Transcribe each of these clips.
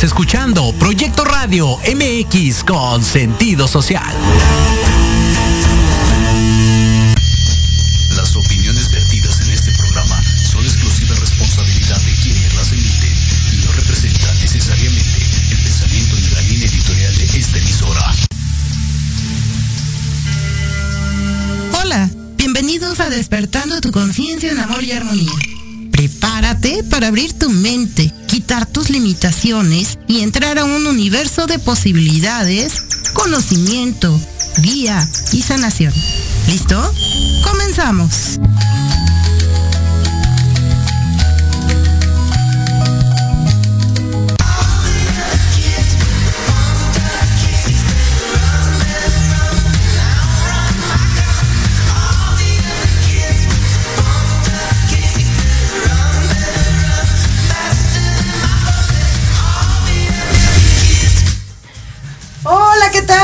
Estás escuchando Proyecto Radio MX con sentido social. Las opiniones vertidas en este programa son exclusiva responsabilidad de quienes las emiten y no representan necesariamente el pensamiento ni la línea editorial de esta emisora. Hola, bienvenidos a Despertando tu conciencia en amor y armonía. Prepárate para abrir tu mente, tus limitaciones y entrar a un universo de posibilidades, conocimiento, guía y sanación. ¿Listo? Comenzamos.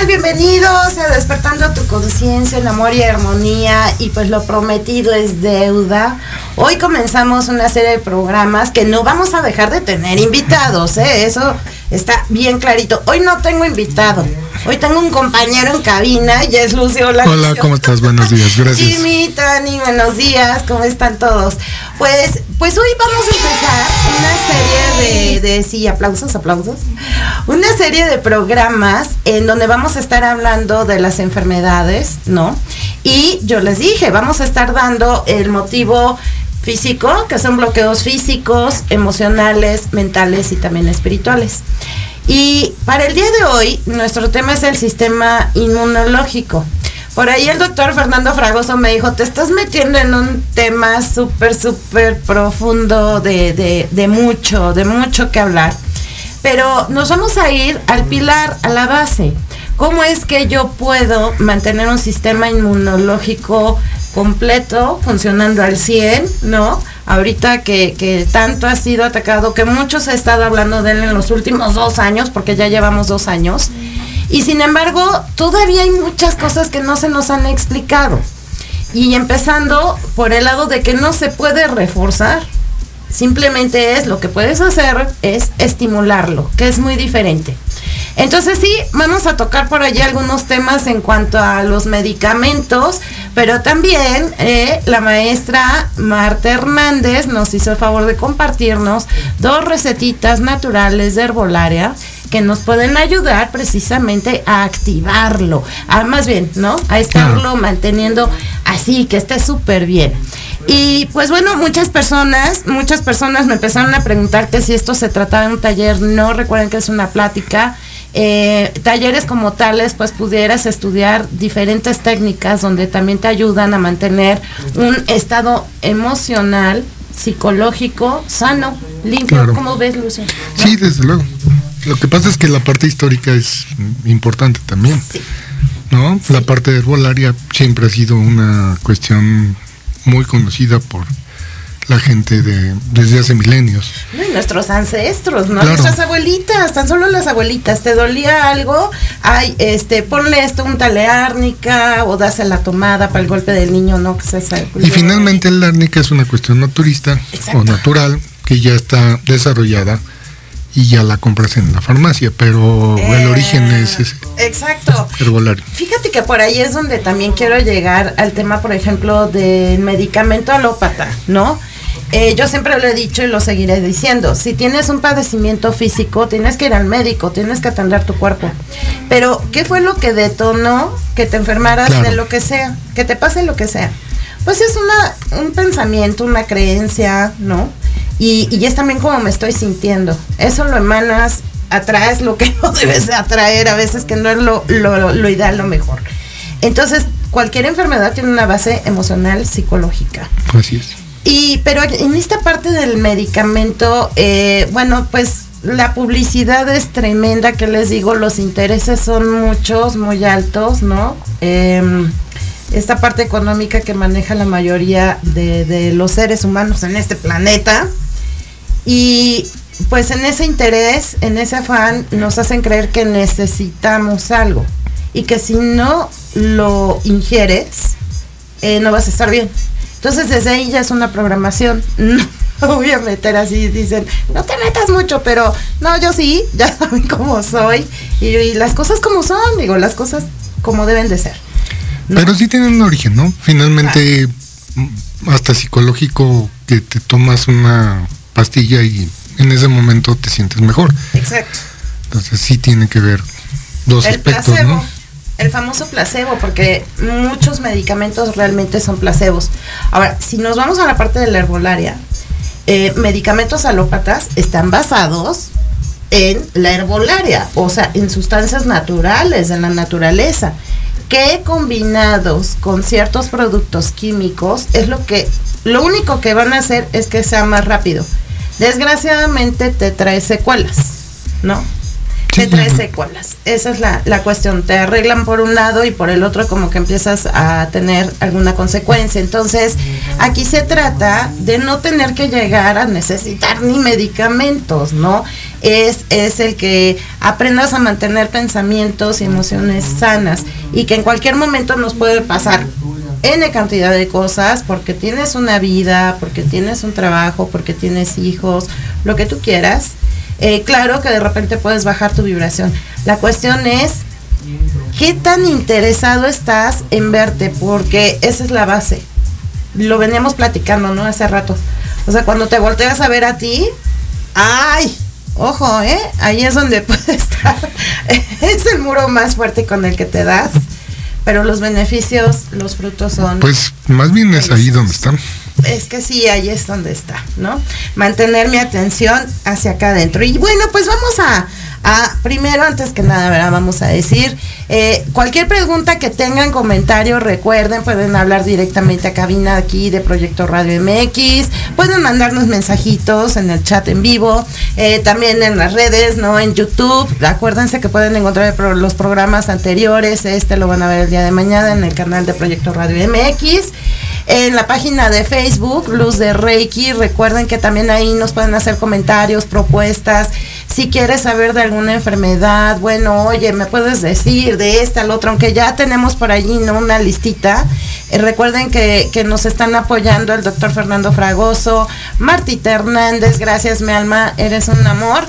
Tal? Bienvenidos a Despertando tu conciencia en amor y armonía. Y pues lo prometido es deuda. Hoy comenzamos una serie de programas que no vamos a dejar de tener invitados, ¿eh? Eso está bien clarito. Hoy no tengo invitado. Hoy tengo un compañero en cabina y es Lucio. Hola, Hola, Lucio. ¿cómo estás? Buenos días, gracias. Jimmy, Tani, buenos días, ¿cómo están todos? Pues, pues hoy vamos a empezar una serie de, de, sí, aplausos, aplausos, una serie de programas en donde vamos a estar hablando de las enfermedades, ¿no? Y yo les dije, vamos a estar dando el motivo físico, que son bloqueos físicos, emocionales, mentales y también espirituales. Y para el día de hoy, nuestro tema es el sistema inmunológico. Por ahí el doctor Fernando Fragoso me dijo, te estás metiendo en un tema súper, súper profundo de, de, mucho, de mucho que hablar. Pero nos vamos a ir al pilar, a la base. ¿Cómo es que yo puedo mantener un sistema inmunológico completo, funcionando al 100, ¿no? Ahorita que, tanto ha sido atacado, que muchos ha estado hablando de él en los últimos dos años, porque ya llevamos dos años. Y sin embargo, todavía hay muchas cosas que no se nos han explicado. Y empezando por el lado de que no se puede reforzar. Simplemente es lo que puedes hacer es estimularlo, que es muy diferente. Entonces sí, vamos a tocar por allí algunos temas en cuanto a los medicamentos, pero también eh, la maestra Marta Hernández nos hizo el favor de compartirnos dos recetitas naturales de herbolaria que nos pueden ayudar precisamente a activarlo, a más bien, ¿no? A estarlo claro. manteniendo así, que esté súper bien. Y pues bueno, muchas personas, muchas personas me empezaron a preguntar que si esto se trataba de un taller, no recuerden que es una plática. Eh, talleres como tales, pues pudieras estudiar diferentes técnicas donde también te ayudan a mantener un estado emocional, psicológico, sano, limpio. Claro. ¿Cómo ves, Lucio? ¿No? Sí, desde luego. Lo que pasa es que la parte histórica es importante también. Sí. ¿No? Sí. La parte herbolaria siempre ha sido una cuestión muy conocida por la gente de desde hace milenios. Y nuestros ancestros, ¿no? Claro. Nuestras abuelitas, tan solo las abuelitas, te dolía algo, ay, este, ponle esto, un árnica o dase la tomada para el golpe del niño, ¿no? Que se sabe. Y finalmente el árnica es una cuestión naturista Exacto. o natural que ya está desarrollada y ya la compras en la farmacia, pero Eh, el origen es ese Exacto. herbolario. Fíjate que por ahí es donde también quiero llegar al tema, por ejemplo, del medicamento alópata, ¿no? Eh, yo siempre lo he dicho y lo seguiré diciendo. Si tienes un padecimiento físico, tienes que ir al médico, tienes que atender tu cuerpo. Pero, ¿qué fue lo que detonó que te enfermaras Claro. de lo que sea? Que te pase lo que sea. Pues es una, un pensamiento, una creencia, ¿no? Y, y es también como me estoy sintiendo. Eso lo emanas, atraes lo que no debes de atraer, a veces que no es lo, lo, lo ideal, lo mejor. Entonces, cualquier enfermedad tiene una base emocional, psicológica. Así es. Y, pero en esta parte del medicamento, eh, bueno, pues la publicidad es tremenda, que les digo, los intereses son muchos, muy altos, ¿no? Eh, esta parte económica que maneja la mayoría de, de, los seres humanos en este planeta. Y pues en ese interés, en ese afán, nos hacen creer que necesitamos algo. Y que si no lo ingieres, eh, no vas a estar bien. Entonces desde ahí ya es una programación. voy a meter así, dicen, no te metas mucho, pero no, yo sí, ya saben cómo soy. Y, las cosas como son, digo, las cosas como deben de ser. Pero sí tienen un origen, ¿no? Finalmente, mm, hasta psicológico, que te tomas una pastilla y en ese momento te sientes mejor. Exacto. Entonces sí tiene que ver dos aspectos, ¿no? El famoso placebo, porque muchos medicamentos realmente son placebos. Ahora, si nos vamos a la parte de la herbolaria, eh, medicamentos alópatas están basados en la herbolaria, o sea, en sustancias naturales, en la naturaleza, que combinados con ciertos productos químicos es lo que, lo único que van a hacer es que sea más rápido. Desgraciadamente te trae secuelas, ¿no? Te trae secuelas. Esa es la, la, cuestión. Te arreglan por un lado y por el otro como que empiezas a tener alguna consecuencia. Entonces, aquí se trata de no tener que llegar a necesitar ni medicamentos, ¿no? Es, es el que aprendas a mantener pensamientos y emociones sanas y que en cualquier momento nos puede pasar N cantidad de cosas, porque tienes una vida, porque tienes un trabajo, porque tienes hijos, lo que tú quieras eh, claro que de repente puedes bajar tu vibración. La cuestión es qué tan interesado estás en verte, porque esa es la base. Lo veníamos platicando, ¿no? Hace rato. O sea, cuando te volteas a ver a ti, ¡ay! Ojo, ¿eh? Ahí es donde puede estar. es el muro más fuerte con el que te das. Pero los beneficios, los frutos son... Pues más bien es ahí donde están es que sí, ahí es donde está, ¿no? Mantener mi atención hacia acá adentro. Y bueno, pues vamos a, primero, antes que nada, vamos a decir, eh, cualquier pregunta que tengan, comentarios, recuerden, pueden hablar directamente a cabina aquí de Proyecto Radio MX, pueden mandarnos mensajitos en el chat en vivo, eh, también en las redes, ¿no? En YouTube, acuérdense que pueden encontrar los programas anteriores, este lo van a ver el día de mañana en el canal de Proyecto Radio MX en la página de Facebook, Luz de Reiki. Recuerden que también ahí nos pueden hacer comentarios, propuestas. Si quieres saber de alguna enfermedad, bueno, oye, me puedes decir de esta, al otro, aunque ya tenemos por allí ¿no? una listita. Eh, recuerden que, que, nos están apoyando el doctor Fernando Fragoso, Martita Hernández, gracias mi alma, eres un amor.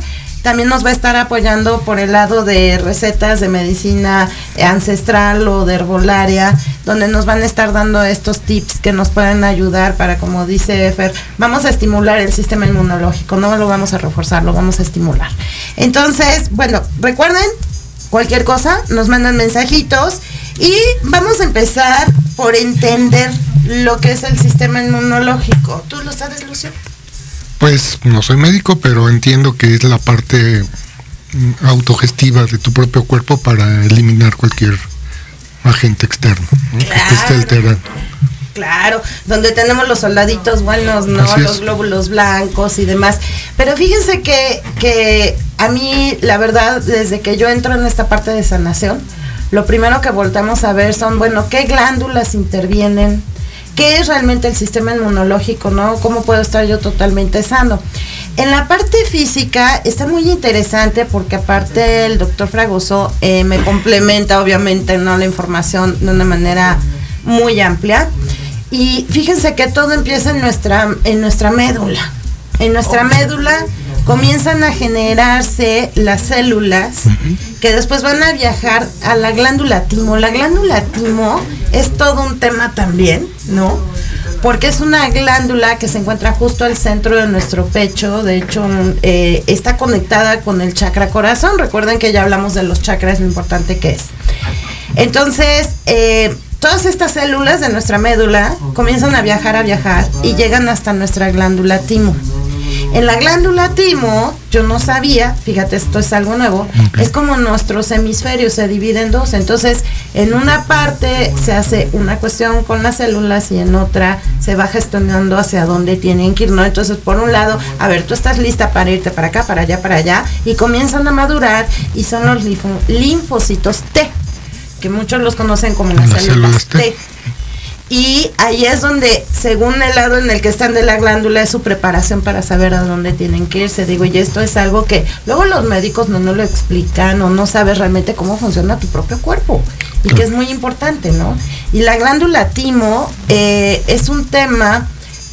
También nos va a estar apoyando por el lado de recetas de medicina ancestral o de herbolaria, donde nos van a estar dando estos tips que nos pueden ayudar para, como dice Fer, vamos a estimular el sistema inmunológico, no lo vamos a reforzar, lo vamos a estimular. Entonces, bueno, recuerden, cualquier cosa, nos mandan mensajitos y vamos a empezar por entender lo que es el sistema inmunológico. ¿Tú lo sabes, Lucio? Pues no soy médico, pero entiendo que es la parte mm, autogestiva de tu propio cuerpo para eliminar cualquier agente externo que te esté alterando. Claro, donde tenemos los soldaditos buenos, ¿no? Los glóbulos blancos y demás. Pero fíjense que, que a mí, la verdad, desde que yo entro en esta parte de sanación, lo primero que voltamos a ver son, bueno, qué glándulas intervienen, qué es realmente el sistema inmunológico, ¿no? ¿Cómo puedo estar yo totalmente sano? En la parte física está muy interesante porque aparte el doctor Fragoso eh, me complementa obviamente ¿no? la información de una manera muy amplia. Y fíjense que todo empieza en nuestra, en nuestra médula. En nuestra médula comienzan a generarse las células que después van a viajar a la glándula timo. La glándula timo es todo un tema también, ¿no? Porque es una glándula que se encuentra justo al centro de nuestro pecho, de hecho eh, está conectada con el chakra corazón. Recuerden que ya hablamos de los chakras, lo importante que es. Entonces, eh, todas estas células de nuestra médula comienzan a viajar, a viajar y llegan hasta nuestra glándula timo. En la glándula timo, yo no sabía, fíjate, esto es algo nuevo, es como nuestros hemisferios se dividen en dos. Entonces, en una parte se hace una cuestión con las células y en otra se va gestionando hacia dónde tienen que ir, ¿no? Entonces, por un lado, a ver, tú estás lista para irte para acá, para allá, para allá, y comienzan a madurar y son los linfocitos T, que muchos los conocen como las, células, T y ahí es donde, según el lado en el que están de la glándula, es su preparación para saber a dónde tienen que irse. Digo, y esto es algo que luego los médicos no nos lo explican o no sabes realmente cómo funciona tu propio cuerpo. Y que es muy importante, ¿no? Y la glándula timo eh, es un tema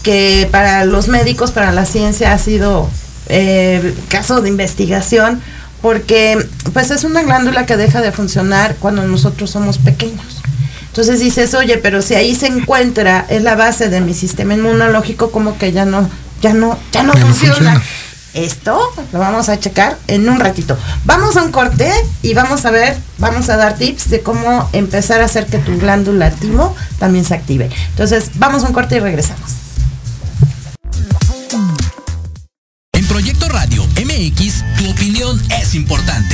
que para los médicos, para la ciencia ha sido eh, caso de investigación, porque pues es una glándula que deja de funcionar cuando nosotros somos pequeños. Entonces dices, oye, pero si ahí se encuentra, es la base de mi sistema inmunológico, como que ya no, ya no, ya no, funciona. Esto lo vamos a checar en un ratito. Vamos a un corte y vamos a ver, vamos a dar tips de cómo empezar a hacer que tu glándula timo también se active. Entonces, vamos a un corte y regresamos. En Proyecto Radio MX, tu opinión es importante.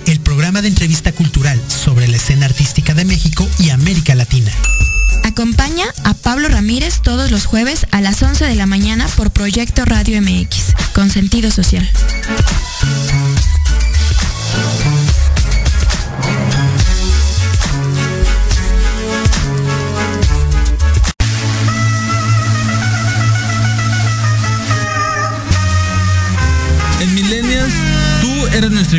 programa de entrevista cultural sobre la escena artística de México y América Latina. Acompaña a Pablo Ramírez todos los jueves a las 11 de la mañana por Proyecto Radio MX, con sentido social.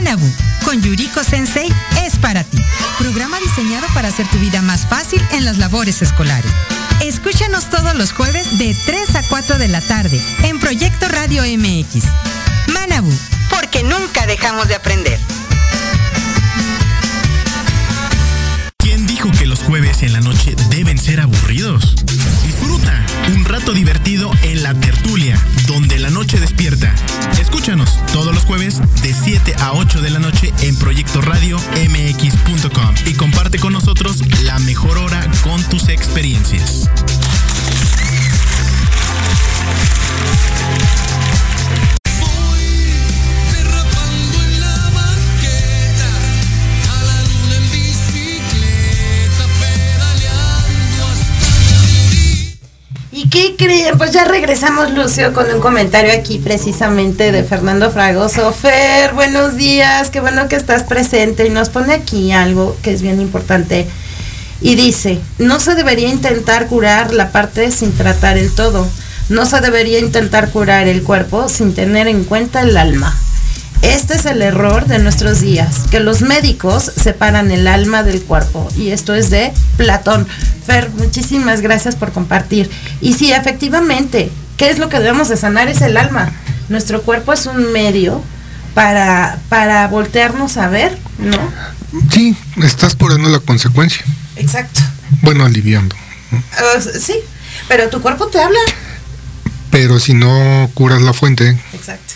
Manabu con Yuriko Sensei es para ti. Programa diseñado para hacer tu vida más fácil en las labores escolares. Escúchanos todos los jueves de 3 a 4 de la tarde en Proyecto Radio MX. Manabu, porque nunca dejamos de aprender. ¿Quién dijo que los jueves en la noche deben ser aburridos? Disfruta un rato divertido en la tertulia, donde la noche despierta. Escúchanos todos los jueves de 7 a 8 de la noche en Proyecto Radio MX.com y comparte con nosotros la mejor hora con tus experiencias. Regresamos, Lucio, con un comentario aquí precisamente de Fernando Fragoso. Fer, buenos días, qué bueno que estás presente. Y nos pone aquí algo que es bien importante. Y dice, no se debería intentar curar la parte sin tratar el todo. No se debería intentar curar el cuerpo sin tener en cuenta el alma. Este es el error de nuestros días, que los médicos separan el alma del cuerpo. Y esto es de Platón. Fer, muchísimas gracias por compartir. Y sí, efectivamente, ¿qué es lo que debemos de sanar? Es el alma. Nuestro cuerpo es un medio para, para voltearnos a ver, ¿no? Sí, estás curando la consecuencia. Exacto. Bueno, aliviando. Uh, sí, pero tu cuerpo te habla. Pero si no curas la fuente, Exacto.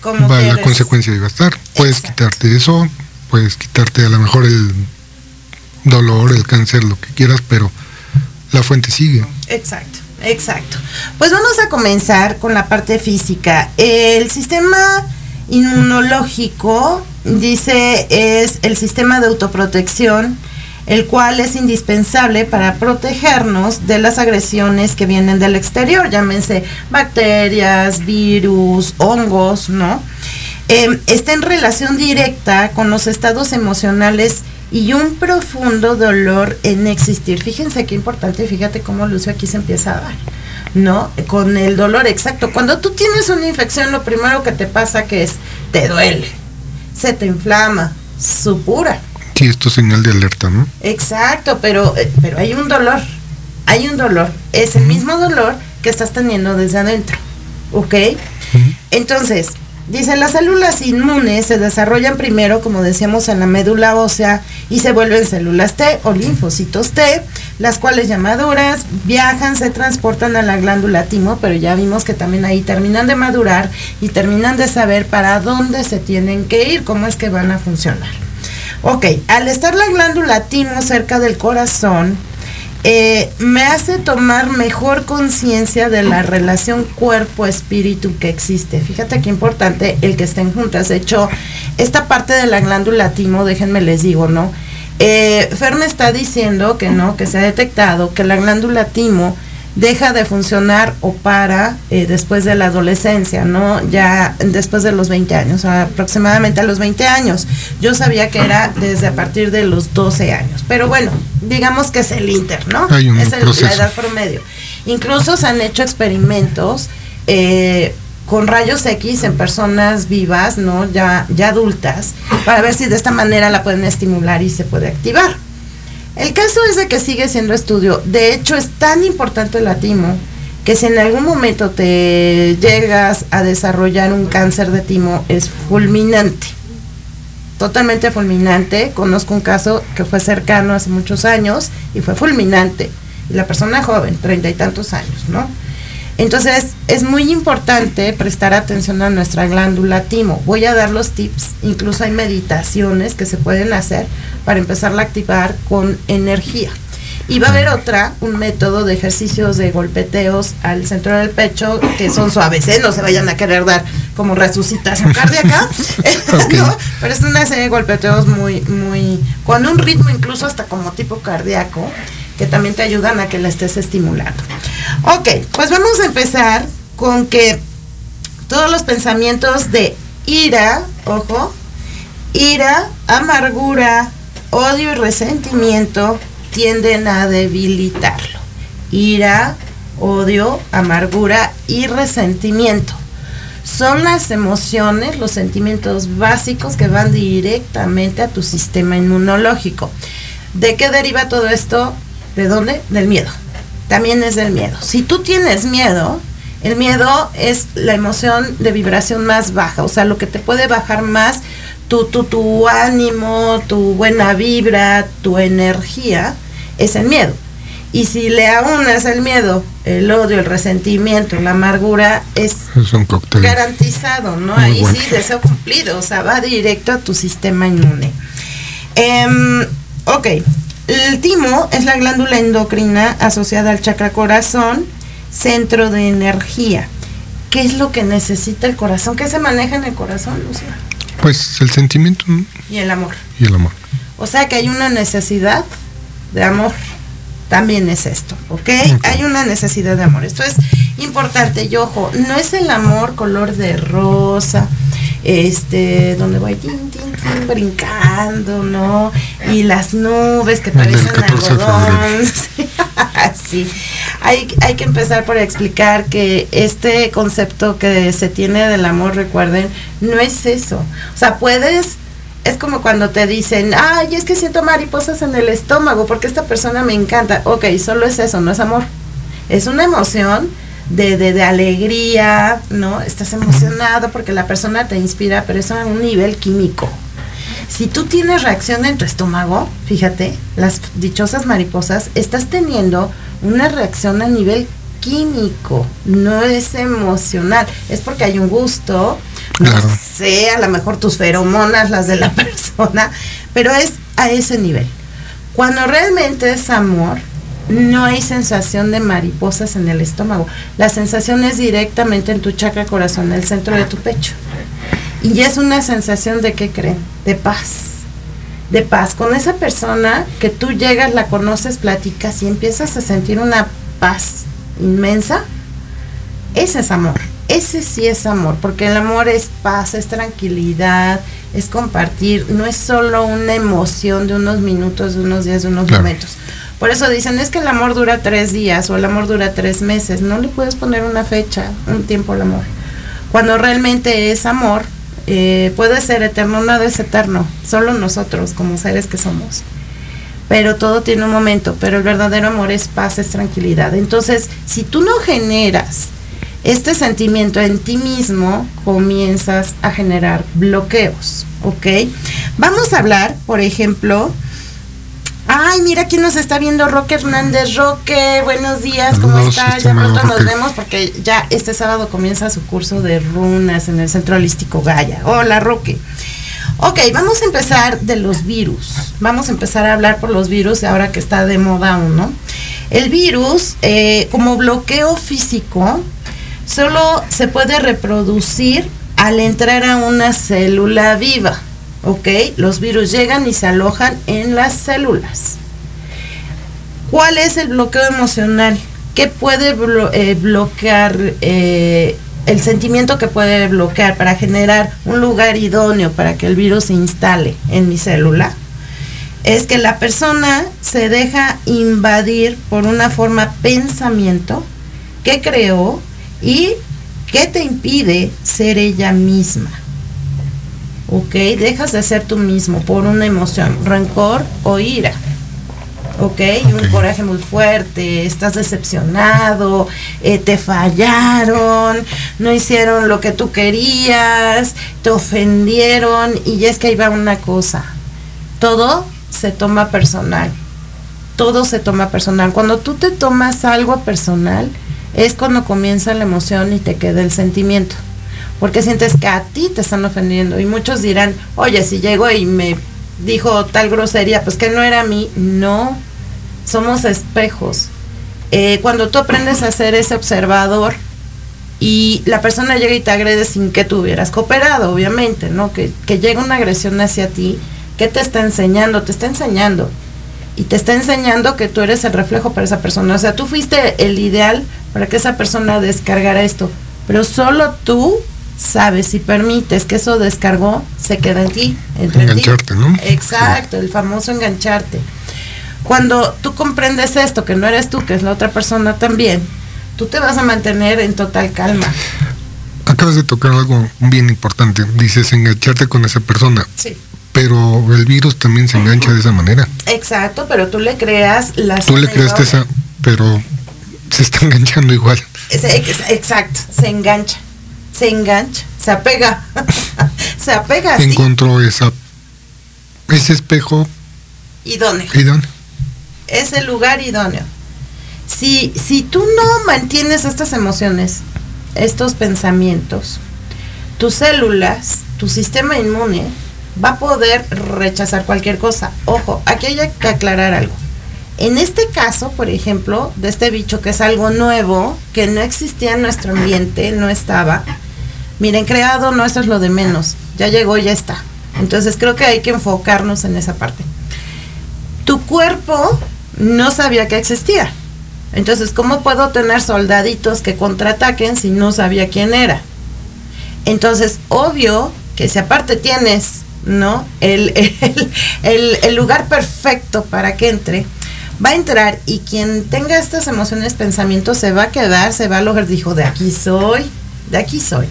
Como va, la eres- consecuencia iba a estar. Puedes Exacto. quitarte eso, puedes quitarte a lo mejor el dolor, el cáncer, lo que quieras, pero la fuente sigue. Exacto, exacto. Pues vamos a comenzar con la parte física. El sistema inmunológico, dice, es el sistema de autoprotección, el cual es indispensable para protegernos de las agresiones que vienen del exterior, llámense bacterias, virus, hongos, ¿no? Eh, está en relación directa con los estados emocionales y un profundo dolor en existir. Fíjense qué importante, fíjate cómo Lucio aquí se empieza a dar, ¿no? Con el dolor exacto. Cuando tú tienes una infección, lo primero que te pasa que es, te duele, se te inflama, supura. Sí, esto es señal de alerta, ¿no? Exacto, pero, eh, pero hay un dolor, hay un dolor, es el mismo dolor que estás teniendo desde adentro, ¿ok? Entonces, dice, las células inmunes se desarrollan primero, como decíamos, en la médula ósea y se vuelven células T o linfocitos T, las cuales ya maduras, viajan, se transportan a la glándula timo, pero ya vimos que también ahí terminan de madurar y terminan de saber para dónde se tienen que ir, cómo es que van a funcionar. Ok, al estar la glándula timo cerca del corazón, eh, me hace tomar mejor conciencia de la relación cuerpo-espíritu que existe. Fíjate qué importante el que estén juntas. De hecho, esta parte de la glándula timo, déjenme les digo, ¿no? Eh, Fer me está diciendo que no, que se ha detectado que la glándula timo deja de funcionar o para eh, después de la adolescencia, ¿no? Ya después de los 20 años, aproximadamente a los 20 años. Yo sabía que era desde a partir de los 12 años, pero bueno, digamos que es el inter, ¿no? es la edad promedio. Incluso se han hecho experimentos eh, con rayos X en personas vivas, ¿no? Ya, ya adultas, para ver si de esta manera la pueden estimular y se puede activar. El caso es de que sigue siendo estudio. De hecho, es tan importante el timo que si en algún momento te llegas a desarrollar un cáncer de timo, es fulminante. Totalmente fulminante. Conozco un caso que fue cercano hace muchos años y fue fulminante. Y la persona joven, treinta y tantos años, ¿no? Entonces, es muy importante prestar atención a nuestra glándula timo. Voy a dar los tips, incluso hay meditaciones que se pueden hacer para empezarla a activar con energía. Y va a haber otra, un método de ejercicios de golpeteos al centro del pecho que son suaves, ¿eh? no se vayan a querer dar como resucitación cardíaca, pero es una serie de golpeteos muy, muy, con un ritmo incluso hasta como tipo cardíaco, que también te ayudan a que la estés estimulando. Ok, pues vamos a empezar con que todos los pensamientos de ira, ojo, ira, amargura, odio y resentimiento tienden a debilitarlo. Ira, odio, amargura y resentimiento. Son las emociones, los sentimientos básicos que van directamente a tu sistema inmunológico. ¿De qué deriva todo esto? ¿De dónde? Del miedo. También es del miedo. Si tú tienes miedo, el miedo es la emoción de vibración más baja, o sea, lo que te puede bajar más tu, tu, tu ánimo, tu buena vibra, tu energía, es el miedo. Y si le aunas el miedo, el odio, el resentimiento, la amargura, es, garantizado, ¿no? Ahí sí, deseo cumplido, o sea, va directo a tu sistema inmune. Em, ok, el timo es la glándula endocrina asociada al chakra corazón, centro de energía. ¿Qué es lo que necesita el corazón? ¿Qué se maneja en el corazón, Lucia? Pues el sentimiento. Y el amor. Y el amor. O sea que hay una necesidad de amor. También es esto, ¿ok? Hay una necesidad de amor. Esto es importante. Y ojo, no es el amor color de rosa, este, donde voy brincando, ¿no? Y las nubes que parecen algodón. sí. Hay, hay que empezar por explicar que este concepto que se tiene del amor, recuerden, no es eso. O sea, puedes es como cuando te dicen, ay, es que siento mariposas en el estómago porque esta persona me encanta. Ok, solo es eso, no es amor. Es una emoción de, de, alegría, ¿no? Estás emocionado porque la persona te inspira, pero eso a un nivel químico. Si tú tienes reacción en tu estómago, fíjate, las dichosas mariposas, estás teniendo una reacción a nivel químico, no es emocional, es porque hay un gusto, no sé, a lo mejor tus feromonas, las de la persona, pero es a ese nivel. Cuando realmente es amor, no hay sensación de mariposas en el estómago. La sensación es directamente en tu chakra corazón, en el centro de tu pecho. Y es una sensación de qué creen? De paz. De paz. Con esa persona que tú llegas, la conoces, platicas y empiezas a sentir una paz inmensa. Ese es amor. Ese sí es amor, porque el amor es paz, es tranquilidad, es compartir, no es solo una emoción de unos minutos, de unos días, de unos momentos. Por eso dicen, es que el amor dura tres días o el amor dura tres meses. No le puedes poner una fecha, un tiempo al amor. Cuando realmente es amor, eh, puede ser eterno, nada es eterno, solo nosotros como seres que somos. Pero todo tiene un momento, pero el verdadero amor es paz, es tranquilidad. Entonces, si tú no generas este sentimiento en ti mismo, comienzas a generar bloqueos, ¿ok? Vamos a hablar, por ejemplo, Ay, mira quién nos está viendo, Roque Hernández. Roque, buenos días, ¿cómo Saludos, estás? Ya estimado pronto nos vemos porque ya este sábado comienza su curso de runas en el Centro Holístico Gaya. Hola, Roque. Ok, vamos a empezar de los virus. Vamos a empezar a hablar por los virus ahora que está de moda uno. El virus, eh, como bloqueo físico, solo se puede reproducir al entrar a una célula viva. ¿Ok? Los virus llegan y se alojan en las células. ¿Cuál es el bloqueo emocional? ¿Qué puede eh, bloquear eh, el sentimiento que puede bloquear para generar un lugar idóneo para que el virus se instale en mi célula? Es que la persona se deja invadir por una forma pensamiento que creó y que te impide ser ella misma. ¿Ok? Dejas de ser tú mismo por una emoción, rencor o ira. ¿ok? Y un coraje muy fuerte, estás decepcionado, eh, te fallaron, no hicieron lo que tú querías, te ofendieron y es que ahí va una cosa, todo se toma personal, todo se toma personal. Cuando tú te tomas algo personal, es cuando comienza la emoción y te queda el sentimiento. Porque sientes que a ti te están ofendiendo. Y muchos dirán, oye, si llegó y me dijo tal grosería, pues que no era a mí. No, somos espejos. Eh, cuando tú aprendes a ser ese observador y la persona llega y te agrede sin que tú hubieras cooperado, obviamente, ¿no? Que, que llega una agresión hacia ti, ¿qué te está enseñando? Te está enseñando. Y te está enseñando que tú eres el reflejo para esa persona. O sea, tú fuiste el ideal para que esa persona descargara esto. Pero solo tú sabes y permites que eso descargó, se queda en ti. entre ti. Engancharte, ¿no? Exacto, el famoso engancharte. Cuando tú comprendes esto, que no eres tú, que es la otra persona también, tú te vas a mantener en total calma. Acabas de tocar algo bien importante. Dices engancharte con esa persona, Sí. pero el virus también se engancha de esa manera. Exacto, pero tú le creas la Tú le creaste esa, pero se está enganchando igual. Es- ex- Exacto, se engancha, se engancha, se apega, se apega Encontró esa ese espejo idóneo, idóneo. ese lugar idóneo. Si, si tú no mantienes estas emociones, estos pensamientos, tus células, tu sistema inmune va a poder rechazar cualquier cosa. Ojo, aquí hay que aclarar algo. En este caso, por ejemplo, de este bicho que es algo nuevo, que no existía en nuestro ambiente, no estaba. Miren, creado no eso es lo de menos. Ya llegó, ya está. Entonces creo que hay que enfocarnos en esa parte. Tu cuerpo no sabía que existía. Entonces, ¿cómo puedo tener soldaditos que contraataquen si no sabía quién era? Entonces, obvio que si aparte tienes, ¿no? El, el, el- el lugar perfecto para que entre, va a entrar y quien tenga estas emociones, pensamientos, se va a quedar, se va a lograr, dijo, de aquí soy, de aquí soy.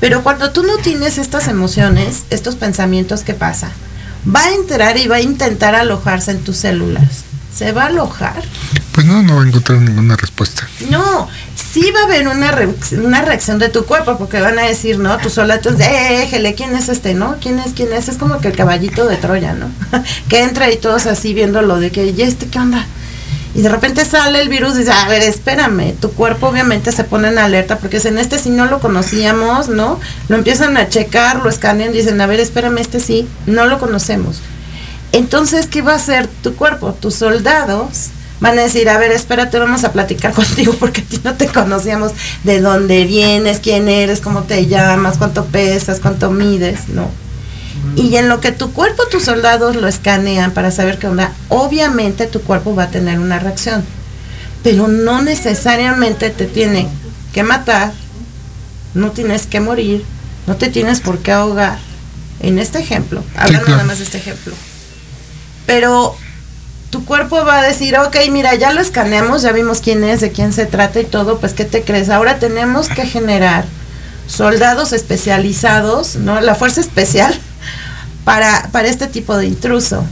Pero cuando tú no tienes estas emociones, estos pensamientos, ¿qué pasa? Va a entrar y va a intentar alojarse en tus células. ¿Se va a alojar? Pues no, no va a encontrar ninguna respuesta. No, sí va a haber una, re- una reacción de tu cuerpo, porque van a decir, ¿no? Tus solatos de, "Eh, éjele, ¿quién es este, no? ¿Quién es, quién es? Es como que el caballito de Troya, ¿no? que entra y todos así viéndolo de que, ¿y este qué onda? Y de repente sale el virus y dice, a ver, espérame, tu cuerpo obviamente se pone en alerta, porque es en este si no lo conocíamos, ¿no? Lo empiezan a checar, lo escanean, dicen, a ver, espérame, este sí, no lo conocemos. Entonces, ¿qué va a hacer tu cuerpo? Tus soldados van a decir, a ver, espérate, vamos a platicar contigo porque a ti no te conocíamos de dónde vienes, quién eres, cómo te llamas, cuánto pesas, cuánto mides, ¿no? Y en lo que tu cuerpo, tus soldados lo escanean para saber qué onda, obviamente tu cuerpo va a tener una reacción. Pero no necesariamente te tiene que matar, no tienes que morir, no te tienes por qué ahogar. En este ejemplo, hablando claro. nada más de este ejemplo. Pero tu cuerpo va a decir, ok, mira, ya lo escaneamos, ya vimos quién es, de quién se trata y todo, pues ¿qué te crees? Ahora tenemos que generar soldados especializados, ¿no? La fuerza especial para, para este tipo de intruso,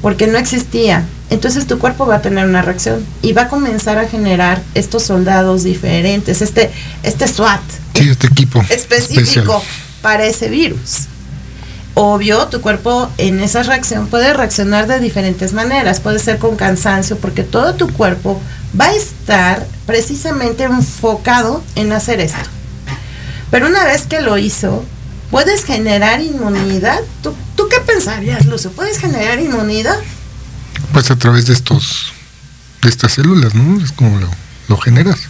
porque no existía. Entonces tu cuerpo va a tener una reacción y va a comenzar a generar estos soldados diferentes, este, este SWAT Sí, este equipo específico especial. para ese virus. Obvio, tu cuerpo en esa reacción puede reaccionar de diferentes maneras. Puede ser con cansancio, porque todo tu cuerpo va a estar precisamente enfocado en hacer esto. Pero una vez que lo hizo, puedes generar inmunidad. ¿Tú, tú qué pensarías, Lucio? ¿Puedes generar inmunidad? Pues a través de estos, de estas células, ¿no? Es como lo, lo generas.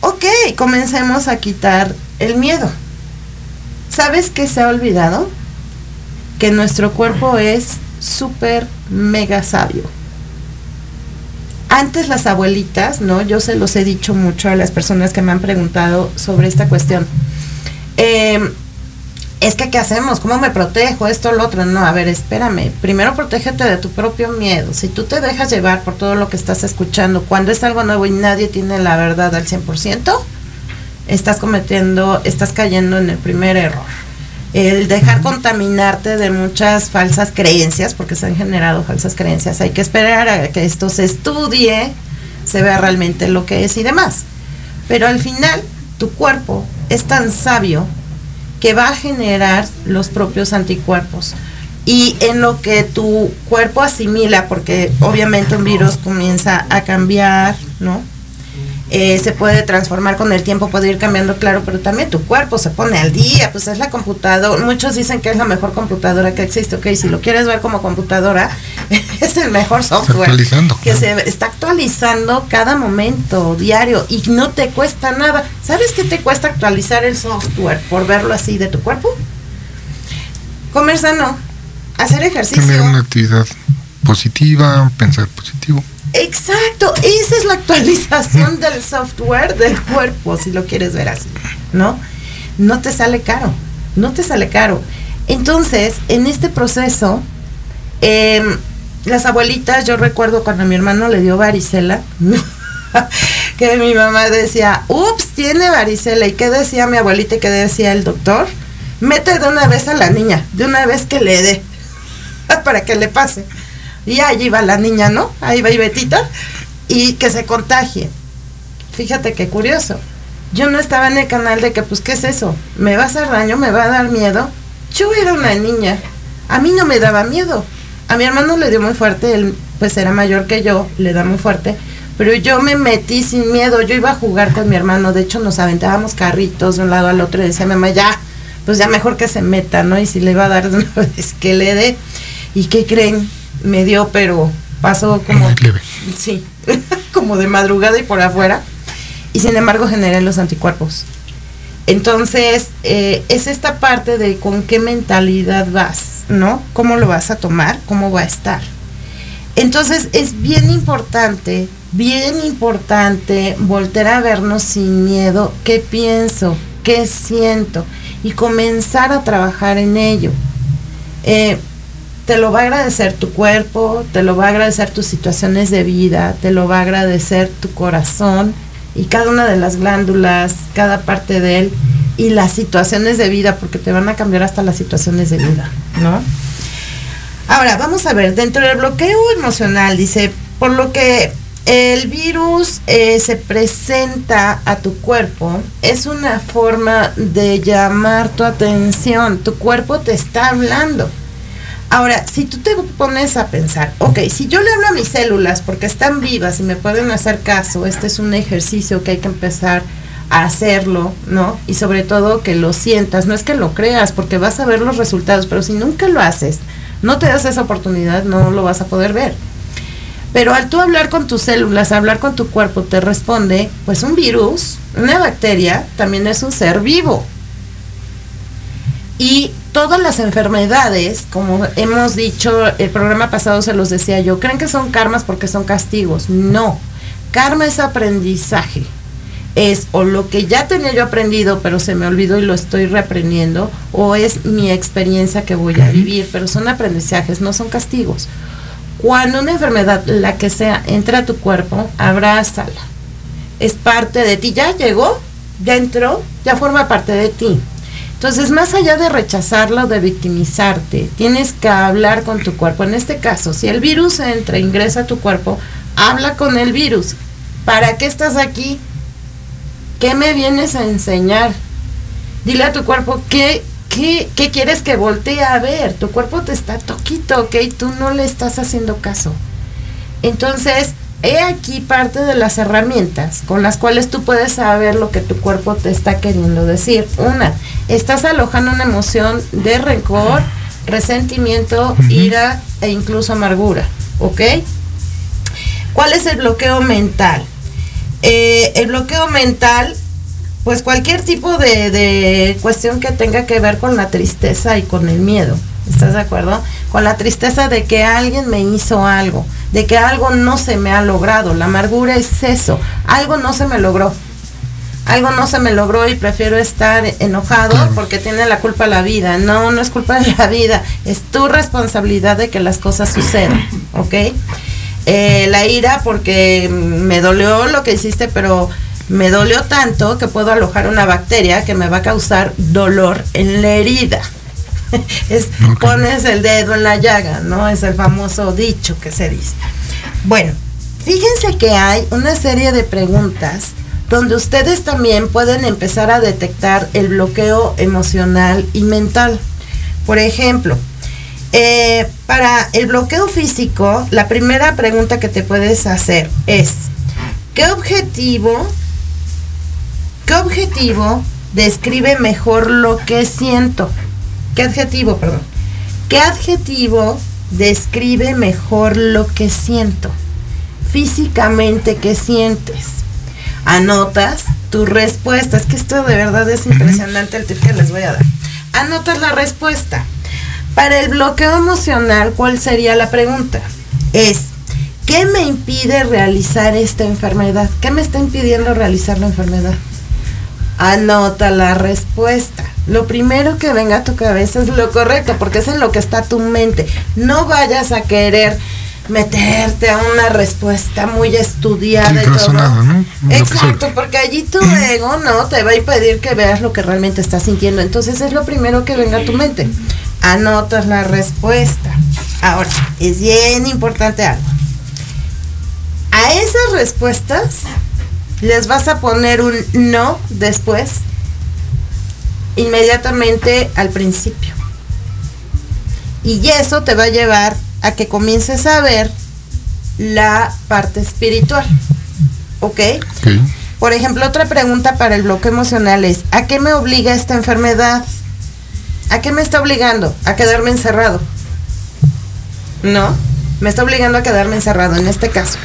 Ok, comencemos a quitar el miedo. ¿Sabes qué se ha olvidado? Que nuestro cuerpo es súper mega sabio. Antes las abuelitas, ¿no? Yo se los he dicho mucho a las personas que me han preguntado sobre esta cuestión. Eh, es que, ¿qué hacemos? ¿Cómo me protejo? Esto, lo otro. No, a ver, espérame. Primero protégete de tu propio miedo. Si tú te dejas llevar por todo lo que estás escuchando, cuando es algo nuevo y nadie tiene la verdad al 100%, estás cometiendo, estás cayendo en el primer error. El dejar contaminarte de muchas falsas creencias, porque se han generado falsas creencias. Hay que esperar a que esto se estudie, se vea realmente lo que es y demás. Pero al final, tu cuerpo es tan sabio que va a generar los propios anticuerpos. Y en lo que tu cuerpo asimila, porque obviamente un virus comienza a cambiar, ¿no? Eh, se puede transformar con el tiempo, puede ir cambiando, claro, pero también tu cuerpo se pone al día, pues es la computadora. Muchos dicen que es la mejor computadora que existe, ok, si lo quieres ver como computadora, es el mejor software que se está actualizando cada momento, diario, y no te cuesta nada. ¿Sabes qué te cuesta actualizar el software por verlo así de tu cuerpo? Comer sano, hacer ejercicio. Tener una actividad positiva, pensar positivo. Exacto, esa es la actualización del software del cuerpo, si lo quieres ver así, ¿no? No te sale caro, no te sale caro. Entonces, en este proceso, em, las abuelitas, yo recuerdo cuando a mi hermano le dio varicela, que mi mamá decía, ups, tiene varicela. ¿Y qué decía mi abuelita y qué decía el doctor? Mete de una vez a la niña, de una vez que le dé, para que le pase. Y allí va la niña, ¿no? Ahí va Betita y que se contagie. Fíjate qué curioso. Yo no estaba en el canal de que, pues, ¿qué es eso? ¿Me va a hacer daño? ¿Me va a dar miedo? Yo era una niña. A mí no me daba miedo. A mi hermano le dio muy fuerte, él pues era mayor que yo, le da muy fuerte. Pero yo me metí sin miedo, yo iba a jugar con mi hermano, de hecho nos aventábamos carritos de un lado al otro y decía, mamá, ya, pues ya mejor que se meta, ¿no? Y si le va a dar de que le dé. ¿Y qué creen? Me dio, pero pasó como... Sí, como de madrugada y por afuera. Y sin embargo generé los anticuerpos. Entonces, eh, es esta parte de con qué mentalidad vas, ¿no? ¿Cómo lo vas a tomar? ¿Cómo va a estar? Entonces, es bien importante, bien importante volver a vernos sin miedo, qué pienso, qué siento, y comenzar a trabajar en ello. Eh, te lo va a agradecer tu cuerpo, te lo va a agradecer tus situaciones de vida, te lo va a agradecer tu corazón y cada una de las glándulas, cada parte de él y las situaciones de vida, porque te van a cambiar hasta las situaciones de vida, ¿no? Ahora, vamos a ver, dentro del bloqueo emocional, dice, por lo que el virus eh, se presenta a tu cuerpo, es una forma de llamar tu atención, tu cuerpo te está hablando Ahora, si tú te pones a pensar, ok, si yo le hablo a mis células porque están vivas y me pueden hacer caso, este es un ejercicio que hay que empezar a hacerlo, ¿no? Y sobre todo que lo sientas, no es que lo creas porque vas a ver los resultados, pero si nunca lo haces, no te das esa oportunidad, no lo vas a poder ver. Pero al tú hablar con tus células, hablar con tu cuerpo, te responde, pues un virus, una bacteria, también es un ser vivo. Y todas las enfermedades, como hemos dicho, el programa pasado se los decía yo, creen que son karmas porque son castigos. No, karma es aprendizaje. Es o lo que ya tenía yo aprendido, pero se me olvidó y lo estoy reaprendiendo, o es mi experiencia que voy a vivir, pero son aprendizajes, no son castigos. Cuando una enfermedad, la que sea, entra a tu cuerpo, abrázala. Es parte de ti, ya llegó, ya entró, ya forma parte de ti entonces, más allá de rechazarlo, de victimizarte, tienes que hablar con tu cuerpo. En este caso, si el virus entra, ingresa a tu cuerpo, habla con el virus. ¿Para qué estás aquí? ¿Qué me vienes a enseñar? Dile a tu cuerpo qué ¿qué, ¿qué quieres que voltee a ver? Tu cuerpo te está toquito, ¿ok? Tú no le estás haciendo caso. Entonces, he aquí parte de las herramientas con las cuales tú puedes saber lo que tu cuerpo te está queriendo decir. Una, estás alojando una emoción de rencor, resentimiento, ira e incluso amargura, ¿ok? ¿Cuál es el bloqueo mental? Eh, el bloqueo mental, pues cualquier tipo de, de cuestión que tenga que ver con la tristeza y con el miedo. ¿Estás de acuerdo? Con la tristeza de que alguien me hizo algo, de que algo no se me ha logrado. La amargura es eso, algo no se me logró. Algo no se me logró y prefiero estar enojado porque tiene la culpa la vida. No, no es culpa de la vida, es tu responsabilidad de que las cosas sucedan, ¿ok? Eh, la ira porque me dolió lo que hiciste, pero me dolió tanto que puedo alojar una bacteria que me va a causar dolor en la herida. es, Pones el dedo en la llaga, ¿no? Es el famoso dicho que se dice. Bueno, fíjense que hay una serie de preguntas donde ustedes también pueden empezar a detectar el bloqueo emocional y mental. Por ejemplo, eh, para el bloqueo físico, la primera pregunta que te puedes hacer es, ¿qué objetivo, qué objetivo describe mejor lo que siento? ¿Qué adjetivo, perdón? ¿Qué adjetivo describe mejor lo que siento? Físicamente, ¿qué sientes? Anotas tu respuesta. Es que esto de verdad es impresionante el tip que les voy a dar. Anotas la respuesta. Para el bloqueo emocional, ¿cuál sería la pregunta? Es, ¿qué me impide realizar esta enfermedad? ¿Qué me está impidiendo realizar la enfermedad? Anota la respuesta. Lo primero que venga a tu cabeza es lo correcto, porque es en lo que está tu mente. No vayas a querer meterte a una respuesta muy estudiada y todo. ¿no? Exacto, porque allí tu ego no te va a impedir que veas lo que realmente estás sintiendo. Entonces es lo primero que venga a tu mente. Anotas la respuesta. Ahora, es bien importante algo. A esas respuestas les vas a poner un no después, inmediatamente al principio. Y eso te va a llevar a que comiences a ver la parte espiritual. ¿Ok? Por ejemplo, otra pregunta para el bloque emocional es, ¿a qué me obliga esta enfermedad? ¿A qué me está obligando? A quedarme encerrado. ¿No? Me está obligando a quedarme encerrado en este caso.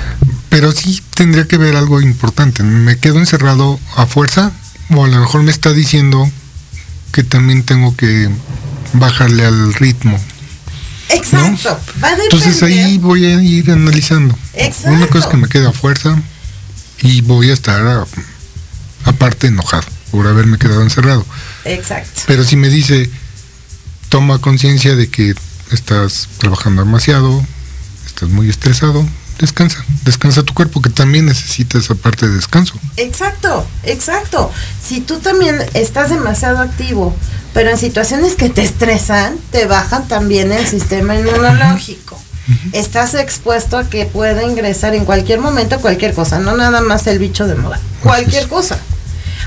Pero sí tendría que ver algo importante. ¿Me quedo encerrado a fuerza? O a lo mejor me está diciendo que también tengo que bajarle al ritmo. Exacto. Entonces ahí voy a ir analizando. Exacto. Una cosa es que me queda a fuerza y voy a estar aparte enojado por haberme quedado encerrado. Exacto. Pero si me dice, toma conciencia de que estás trabajando demasiado, estás muy estresado, descansa, descansa tu cuerpo que también necesita esa parte de descanso. Exacto, exacto. Si tú también estás demasiado activo, pero en situaciones que te estresan, te bajan también el sistema inmunológico. Estás expuesto a que pueda ingresar en cualquier momento cualquier cosa, no nada más el bicho de moda, cualquier cosa.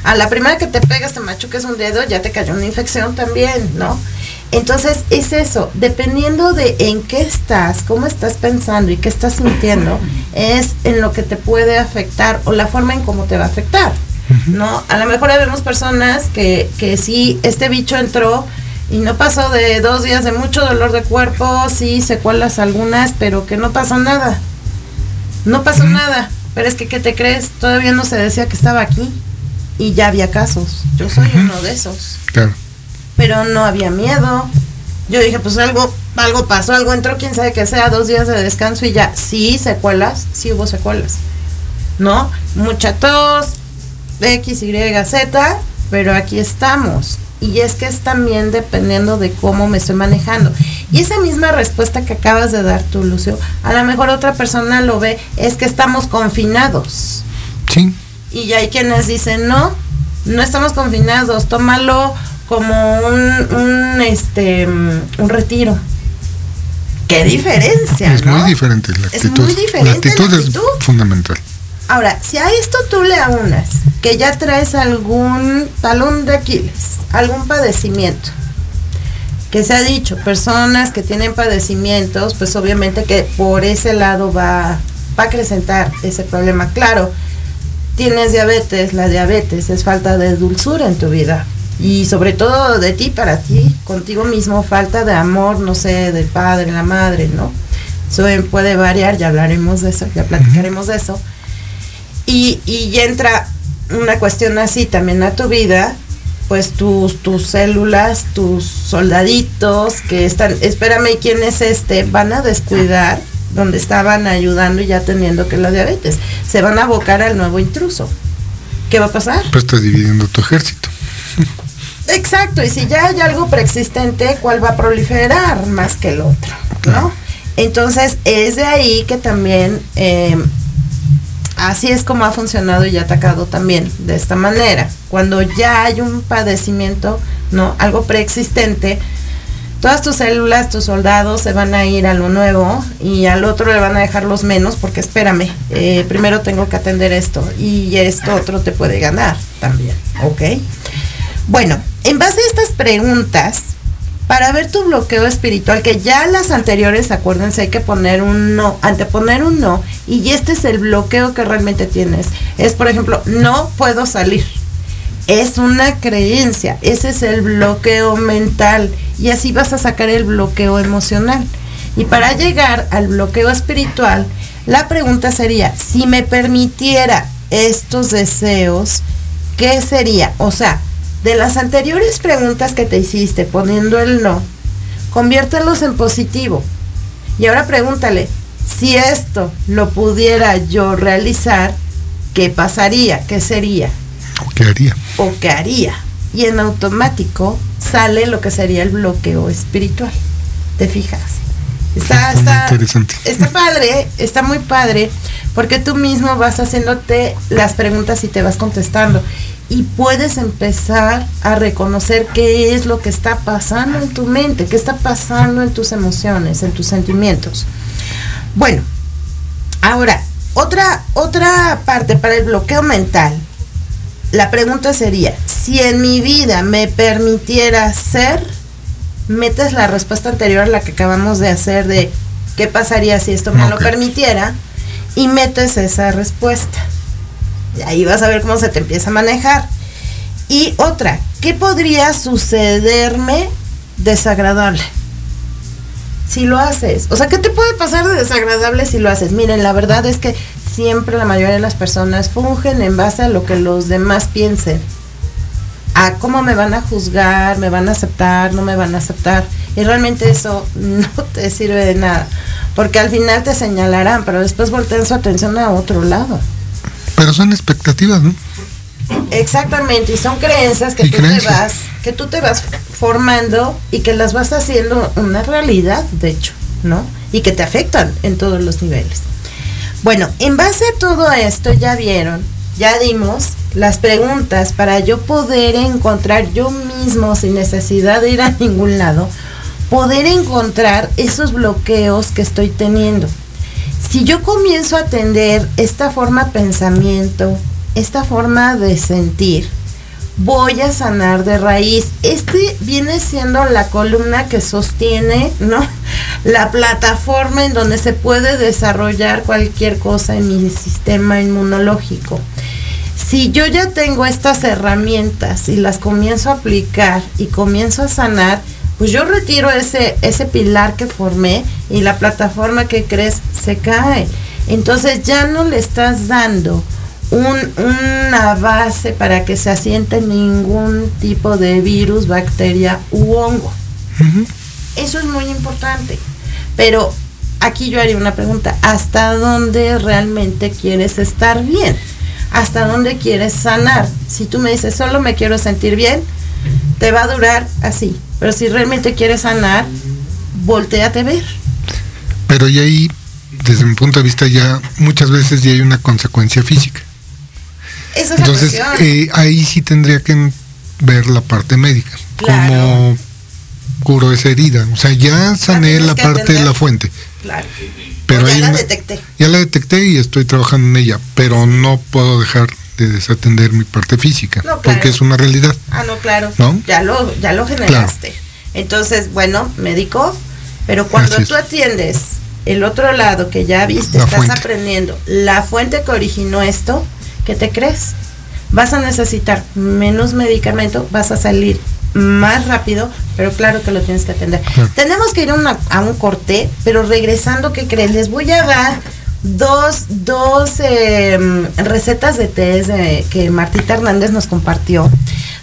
A la primera que te pegas, te machuques un dedo, ya te cayó una infección también, ¿no? Entonces es eso, dependiendo de en qué estás, cómo estás pensando y qué estás sintiendo, es en lo que te puede afectar o la forma en cómo te va a afectar, ¿no? A lo mejor vemos personas que, que sí, este bicho entró y no pasó de dos días de mucho dolor de cuerpo, sí, secuelas algunas, pero que no pasó nada. No pasó nada. Pero es que, ¿qué te crees? Todavía no se decía que estaba aquí y ya había casos. Yo soy uno de esos. Claro. Pero no había miedo. Yo dije, pues algo, algo pasó, algo entró, quién sabe que sea, dos días de descanso y ya. Sí, secuelas, sí hubo secuelas. ¿No? Mucha tos, X, Y, Z, pero aquí estamos. Y es que es también dependiendo de cómo me estoy manejando. Y esa misma respuesta que acabas de dar tú, Lucio, a lo mejor otra persona lo ve, es que estamos confinados. Sí. Y hay quienes dicen, no, no estamos confinados, tómalo como un, un este un retiro. Qué diferencia, Es ¿no? muy diferente la Es actitud. muy diferente la actitud la es fundamental. Ahora, si a esto tú le aunas que ya traes algún talón de Aquiles, algún padecimiento, que se ha dicho, personas que tienen padecimientos, pues obviamente que por ese lado va, va a acrecentar ese problema. Claro, tienes diabetes, la diabetes es falta de dulzura en tu vida. Y sobre todo de ti para ti, contigo mismo, falta de amor, no sé, del padre, la madre, ¿no? Eso puede variar, ya hablaremos de eso, ya platicaremos de eso. Y, y entra una cuestión así también a tu vida, pues tus, tus células, tus soldaditos que están, espérame, ¿quién es este? Van a descuidar donde estaban ayudando y ya teniendo que la diabetes. Se van a abocar al nuevo intruso. ¿Qué va a pasar? Pues estás dividiendo tu ejército. Exacto, y si ya hay algo preexistente, ¿cuál va a proliferar más que el otro? ¿No? Entonces, es de ahí que también eh, así es como ha funcionado y ha atacado también de esta manera. Cuando ya hay un padecimiento, ¿no? Algo preexistente, todas tus células, tus soldados se van a ir a lo nuevo y al otro le van a dejar los menos porque espérame, eh, primero tengo que atender esto y esto otro te puede ganar también, ¿ok? Bueno, en base a estas preguntas, para ver tu bloqueo espiritual, que ya las anteriores, acuérdense, hay que poner un no, anteponer un no, y este es el bloqueo que realmente tienes. Es, por ejemplo, no puedo salir. Es una creencia, ese es el bloqueo mental, y así vas a sacar el bloqueo emocional. Y para llegar al bloqueo espiritual, la pregunta sería, si me permitiera estos deseos, ¿qué sería? O sea, de las anteriores preguntas que te hiciste poniendo el no, conviértelos en positivo. Y ahora pregúntale, si esto lo pudiera yo realizar, ¿qué pasaría? ¿Qué sería? ¿O qué haría? ¿O qué haría? Y en automático sale lo que sería el bloqueo espiritual. ¿Te fijas? Está, está, está padre, está muy padre, porque tú mismo vas haciéndote las preguntas y te vas contestando y puedes empezar a reconocer qué es lo que está pasando en tu mente, qué está pasando en tus emociones, en tus sentimientos. Bueno, ahora, otra, otra parte para el bloqueo mental. La pregunta sería, si en mi vida me permitiera ser, metes la respuesta anterior a la que acabamos de hacer de qué pasaría si esto me lo permitiera y metes esa respuesta ahí vas a ver cómo se te empieza a manejar. Y otra, ¿qué podría sucederme desagradable? Si lo haces. O sea, ¿qué te puede pasar de desagradable si lo haces? Miren, la verdad es que siempre la mayoría de las personas fungen en base a lo que los demás piensen. A cómo me van a juzgar, me van a aceptar, no me van a aceptar. Y realmente eso no te sirve de nada. Porque al final te señalarán, pero después voltean su atención a otro lado. Pero son expectativas, ¿no? Exactamente, y son creencias que tú te vas, que tú te vas formando y que las vas haciendo una realidad, de hecho, ¿no? Y que te afectan en todos los niveles. Bueno, en base a todo esto ya vieron, ya dimos las preguntas para yo poder encontrar yo mismo sin necesidad de ir a ningún lado, poder encontrar esos bloqueos que estoy teniendo si yo comienzo a atender esta forma de pensamiento, esta forma de sentir, voy a sanar de raíz. Este viene siendo la columna que sostiene, ¿no? La plataforma en donde se puede desarrollar cualquier cosa en mi sistema inmunológico. Si yo ya tengo estas herramientas y las comienzo a aplicar y comienzo a sanar, pues yo retiro ese, ese pilar que formé y la plataforma que crees se cae. Entonces ya no le estás dando una base para que se asiente ningún tipo de virus, bacteria u hongo. Eso es muy importante. Pero aquí yo haría una pregunta, ¿hasta dónde realmente quieres estar bien? ¿Hasta dónde quieres sanar? Si tú me dices, solo me quiero sentir bien, te va a durar así. Pero si realmente quieres sanar, volteate a ver. Pero y ahí, desde mi punto de vista, ya muchas veces ya hay una consecuencia física. Entonces, eh, ahí sí tendría que ver la parte médica. Como curo esa herida. O sea, ya sané la, parte de la fuente. Claro. Pero ya la detecté. Ya la detecté y estoy trabajando en ella, pero no puedo dejar de desatender mi parte física, porque es una realidad. Ah, no, claro. ¿No? Ya lo, ya lo generaste. Entonces, bueno, médico, pero cuando tú atiendes el otro lado que ya viste, estás aprendiendo, la fuente que originó esto, ¿qué te crees? Vas a necesitar menos medicamento, vas a salir más rápido, pero claro que lo tienes que atender. Tenemos que ir a un corte, pero regresando, ¿qué crees? Les voy a dar dos, dos em, recetas de té que Martita Hernández nos compartió,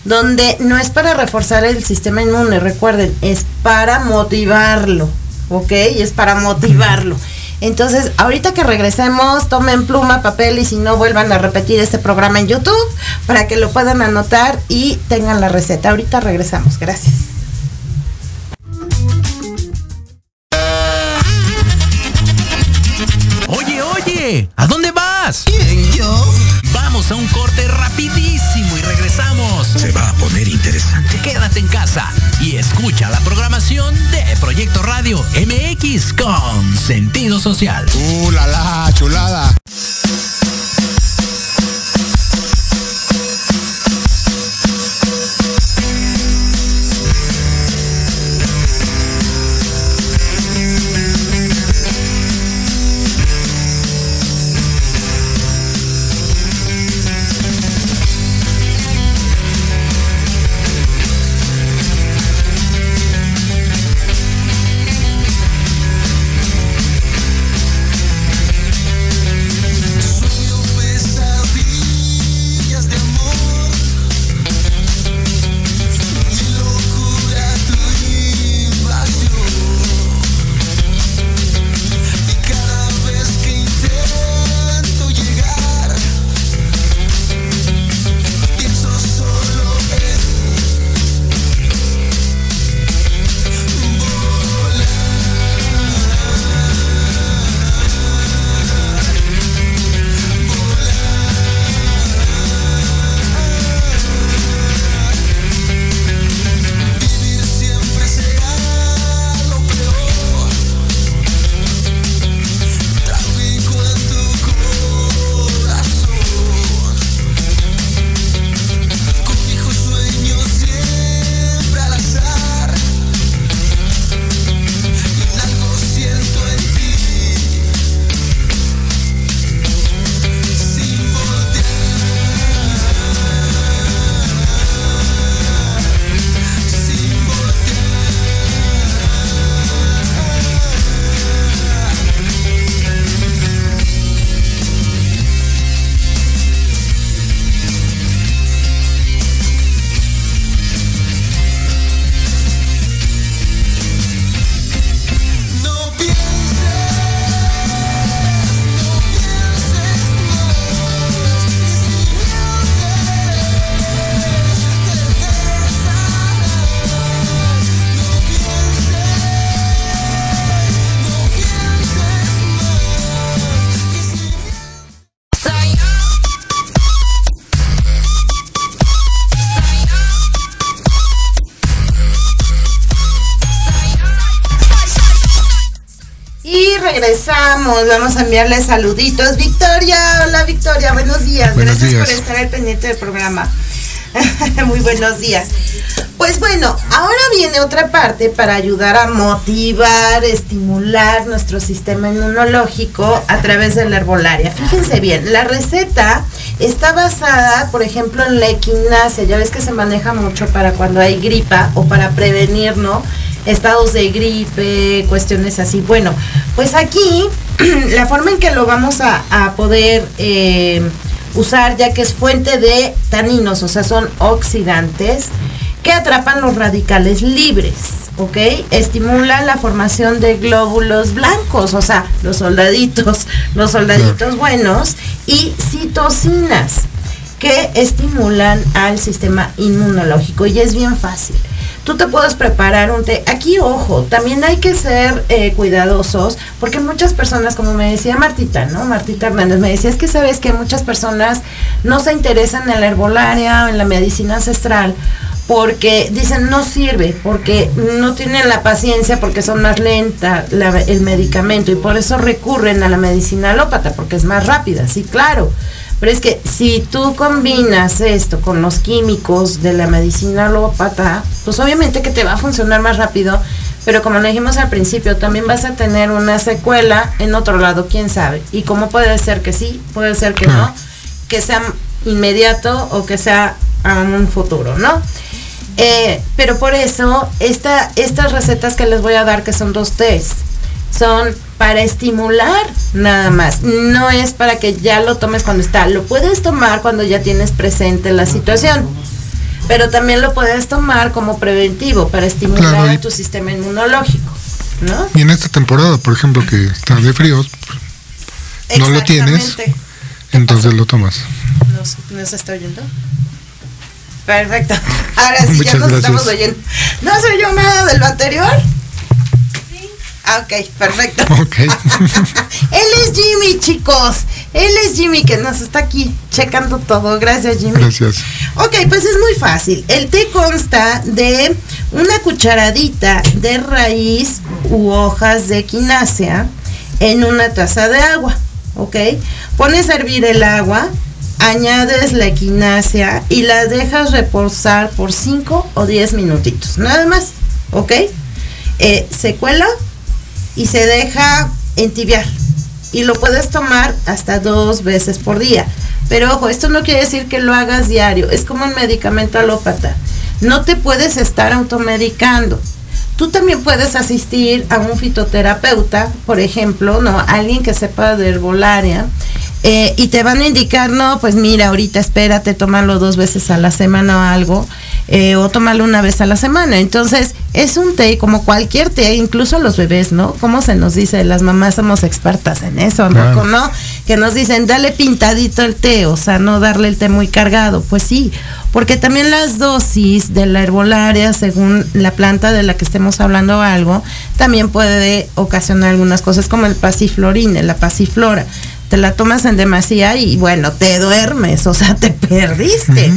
donde no es para reforzar el sistema inmune, recuerden, es para motivarlo, ¿ok? Es para motivarlo. Entonces, ahorita que regresemos, tomen pluma, papel y si no, vuelvan a repetir este programa en YouTube para que lo puedan anotar y tengan la receta. Ahorita regresamos. Gracias. Oye, oye, ¿a dónde vas? ¿Quién, yo? Vamos a un corte rapidísimo y regresamos. Se va a poner interesante. Escucha la programación de Proyecto Radio MX con sentido social. ¡Uh, la, la chulada! Regresamos. Vamos a enviarle saluditos. Victoria, hola Victoria, buenos días. Gracias por estar al pendiente del programa. Muy buenos días. Pues bueno, ahora viene otra parte para ayudar a motivar, estimular nuestro sistema inmunológico a través de la herbolaria. Fíjense bien, la receta está basada, por ejemplo, en la equinacia. Ya ves que se maneja mucho para cuando hay gripa o para prevenir, ¿no? Estados de gripe, cuestiones así. Bueno, pues aquí la forma en que lo vamos a, poder eh, usar, ya que es fuente de taninos, o sea, son oxidantes que atrapan los radicales libres, ¿ok? Estimulan la formación de glóbulos blancos, o sea, los soldaditos, los soldaditos buenos, y citocinas que estimulan al sistema inmunológico. Y es bien fácil tú te puedes preparar un té. Aquí, ojo, también hay que ser eh, cuidadosos, porque muchas personas, como me decía Martita, ¿no? Martita Hernández me decía, es que sabes que muchas personas no se interesan en la herbolaria o en la medicina ancestral porque dicen no sirve, porque no tienen la paciencia, porque son más lenta el medicamento y por eso recurren a la medicina alópata, porque es más rápida, sí, claro Pero es que si tú combinas esto con los químicos de la medicina alópata, pues obviamente que te va a funcionar más rápido, pero como lo dijimos al principio, también vas a tener una secuela en otro lado, quién sabe. Y cómo puede ser que sí, puede ser que no, que sea inmediato o que sea a un futuro, ¿no? Eh, pero por eso, esta, estas recetas que les voy a dar, que son dos test, son para estimular nada más. No es para que ya lo tomes cuando está. Lo puedes tomar cuando ya tienes presente la situación. Pero también lo puedes tomar como preventivo para estimular Claro, a tu sistema inmunológico. ¿No? Y en esta temporada, por ejemplo, que está de fríos, no lo tienes, entonces lo tomas. ¿Nos, nos está oyendo? Perfecto. Ahora sí, ya nos gracias. estamos oyendo. ¿No se oyó nada de lo anterior? Ah, ok, perfecto. Ok. Él es Jimmy, chicos. Él es Jimmy que nos está aquí checando todo. Gracias, Jimmy. Gracias. Ok, pues es muy fácil. El té consta de una cucharadita de raíz u hojas de equinácea en una taza de agua. ¿Ok? Pones a hervir el agua, añades la equinácea y la dejas reposar por 5 o 10 minutitos. Nada más. ¿Ok? Eh, se cuela y se deja entibiar. Y lo puedes tomar hasta dos veces por día. Pero ojo, esto no quiere decir que lo hagas diario. Es como un medicamento alópata. No te puedes estar automedicando. Tú también puedes asistir a un fitoterapeuta, por ejemplo, ¿no? Alguien que sepa de herbolaria. eh, y te van a indicar, no, pues mira, ahorita espérate, tómalo dos veces a la semana o algo, eh, o tómalo una vez a la semana. Entonces, es un té como cualquier té, incluso los bebés, ¿no? Como se nos dice, las mamás somos expertas en eso, ¿no? Claro. ¿no? Que nos dicen, dale pintadito el té, o sea, no darle el té muy cargado. Pues sí, porque también las dosis de la herbolaria, según la planta de la que estemos hablando algo, también puede ocasionar algunas cosas como el pasiflorine, la pasiflora. Te la tomas en demasía y bueno, te duermes, o sea, te perdiste.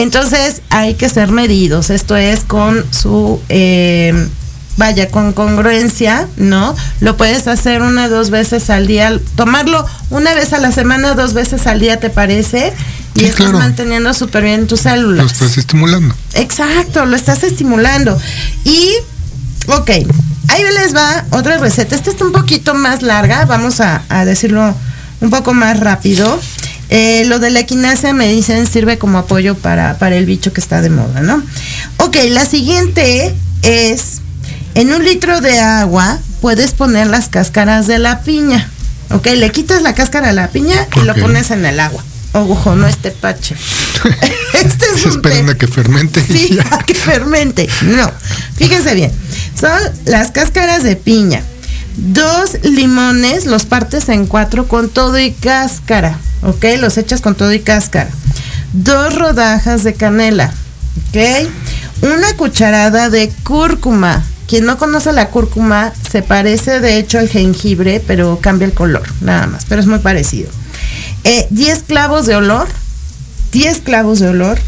Entonces hay que ser medidos. Esto es con su, eh, vaya, con congruencia, ¿no? Lo puedes hacer una dos veces al día. Tomarlo una vez a la semana, dos veces al día, ¿te parece? Y Sí, estás claro. manteniendo súper bien tus Lo células. estás estimulando. Exacto, lo estás estimulando. Y, ok, ahí les va otra receta. Esta está un poquito más larga, vamos a, a decirlo un poco más rápido. Eh, lo de la equinacia me dicen sirve como apoyo para, para el bicho que está de moda, ¿no? Ok, la siguiente es, en un litro de agua puedes poner las cáscaras de la piña. Ok, le quitas la cáscara de la piña y lo pones en el agua. Ojo, no este pache. este es Se un esperan té. a que fermente. Sí, a que fermente. No. Fíjense bien. Son las cáscaras de piña. Dos limones, los partes en cuatro con todo y cáscara. ¿Ok? Los echas con todo y cáscara. Dos rodajas de canela. ¿Ok? Una cucharada de cúrcuma. Quien no conoce la cúrcuma se parece de hecho al jengibre, pero cambia el color, nada más, pero es muy parecido. Eh, 10 clavos de olor, 10 clavos de olor,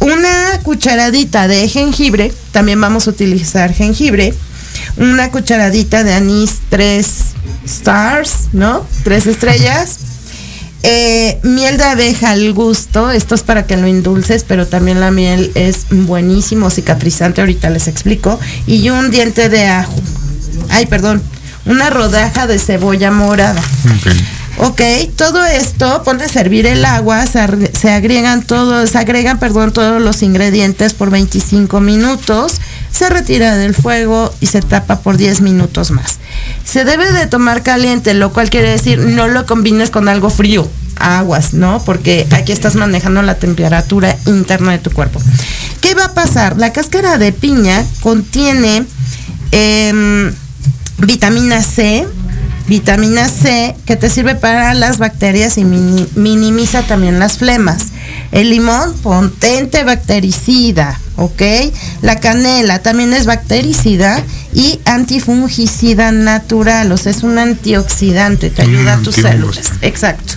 una cucharadita de jengibre, también vamos a utilizar jengibre, una cucharadita de anís 3 stars, ¿no? Tres estrellas. Eh, miel de abeja al gusto, esto es para que lo indulces, pero también la miel es buenísimo, cicatrizante, ahorita les explico. Y un diente de ajo. Ay, perdón, una rodaja de cebolla morada. Ok. Ok, todo esto, pone a servir el agua, se, se agregan todos, se agregan, perdón, todos los ingredientes por 25 minutos, se retira del fuego y se tapa por 10 minutos más. Se debe de tomar caliente, lo cual quiere decir no lo combines con algo frío, aguas, ¿no? Porque aquí estás manejando la temperatura interna de tu cuerpo. ¿Qué va a pasar? La cáscara de piña contiene em, vitamina C, vitamina C que te sirve para las bacterias y mini- minimiza también las flemas. El limón, potente bactericida, ¿ok? La canela también es bactericida y antifungicida natural, o sea, es un antioxidante, te Mm, ayuda a tus antihongos. células. Exacto.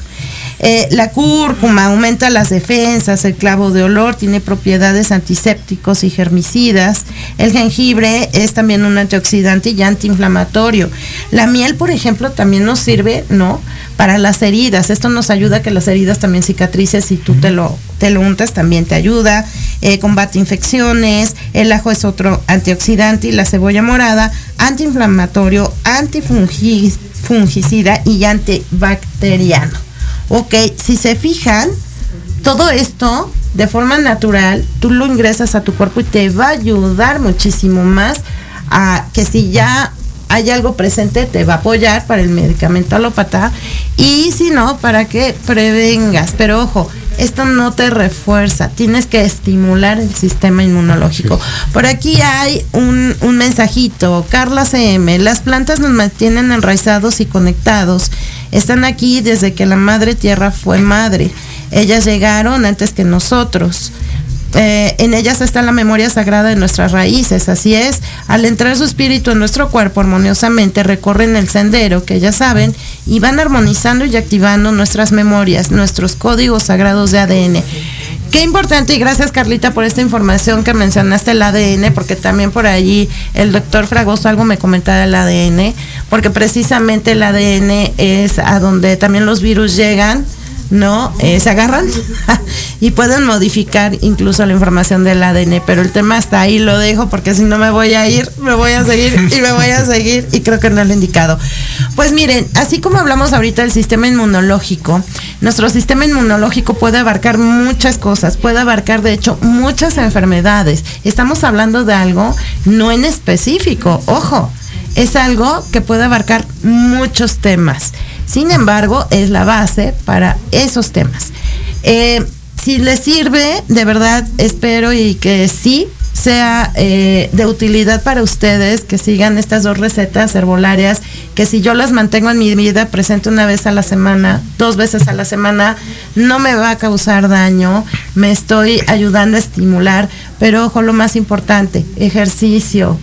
Eh, la cúrcuma aumenta las defensas, el clavo de olor tiene propiedades antisépticos y germicidas, el jengibre es también un antioxidante y antiinflamatorio. La miel, por ejemplo, también nos sirve, ¿no? Para las heridas. Esto nos ayuda a que las heridas también cicatrices si tú te lo, te lo untas, también te ayuda. Eh, combate infecciones, el ajo es otro antioxidante y la cebolla morada, antiinflamatorio, antifungicida y antibacteriano. Ok, si se fijan, todo esto de forma natural, tú lo ingresas a tu cuerpo y te va a ayudar muchísimo más a que si ya hay algo presente, te va a apoyar para el medicamento alópata y si no, para que prevengas. Pero ojo, esto no te refuerza, tienes que estimular el sistema inmunológico. Por aquí hay un, un mensajito, Carla CM, las plantas nos mantienen enraizados y conectados, están aquí desde que la madre tierra fue madre, ellas llegaron antes que nosotros. Eh, en ellas está la memoria sagrada de nuestras raíces, así es. Al entrar su espíritu en nuestro cuerpo armoniosamente recorren el sendero que ya saben y van armonizando y activando nuestras memorias, nuestros códigos sagrados de ADN. Qué importante y gracias Carlita por esta información que mencionaste el ADN, porque también por allí el doctor Fragoso algo me comentaba del ADN, porque precisamente el ADN es a donde también los virus llegan ¿no? Eh, se agarran y pueden modificar incluso la información del ADN, pero el tema está ahí, lo dejo porque si no me voy a ir, me voy a seguir y me voy a seguir y creo que no lo he indicado. Pues miren, así como hablamos ahorita del sistema inmunológico, nuestro sistema inmunológico puede abarcar muchas cosas, puede abarcar de hecho muchas enfermedades. Estamos hablando de algo no en específico, ojo, es algo que puede abarcar muchos temas. Sin embargo, es la base para esos temas. Eh, si les sirve, de verdad espero y que sí sea eh, de utilidad para ustedes, que sigan estas dos recetas herbolarias, que si yo las mantengo en mi vida presente una vez a la semana, dos veces a la semana, no me va a causar daño, me estoy ayudando a estimular, pero ojo, lo más importante, ejercicio,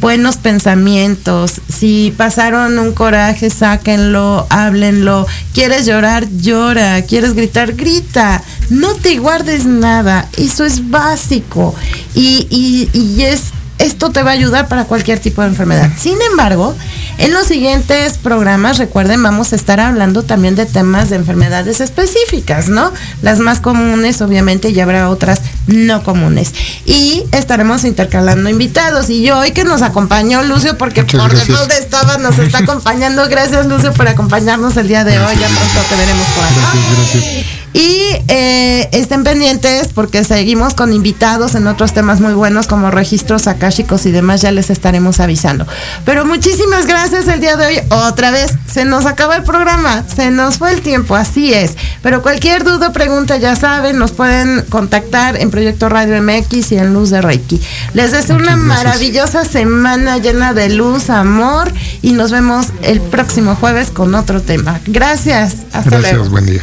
buenos pensamientos. Si pasaron un coraje, sáquenlo, háblenlo. ¿Quieres llorar? Llora. ¿Quieres gritar? Grita. No te guardes nada. Eso es básico. Y, y, es esto te va a ayudar para cualquier tipo de enfermedad. Sin embargo, en los siguientes programas, recuerden, vamos a estar hablando también de temas de enfermedades específicas, ¿no? Las más comunes, obviamente, y habrá otras no comunes. Y estaremos intercalando invitados. Y hoy que nos acompañó Lucio, porque por donde estaba, nos está acompañando. Gracias, Lucio, por acompañarnos el día de hoy. Ya pronto te veremos por acá. Gracias, gracias. Y eh, estén pendientes porque seguimos con invitados en otros temas muy buenos como registros akáshicos y demás, ya les estaremos avisando. Pero muchísimas gracias el día de hoy. Otra vez, se nos acaba el programa, se nos fue el tiempo, así es. Pero cualquier duda, pregunta, ya saben, nos pueden contactar en Proyecto Radio MX y en Luz de Reiki. Les deseo una maravillosa semana llena de luz, amor y nos vemos el próximo jueves con otro tema. Gracias. Hasta gracias, buen día.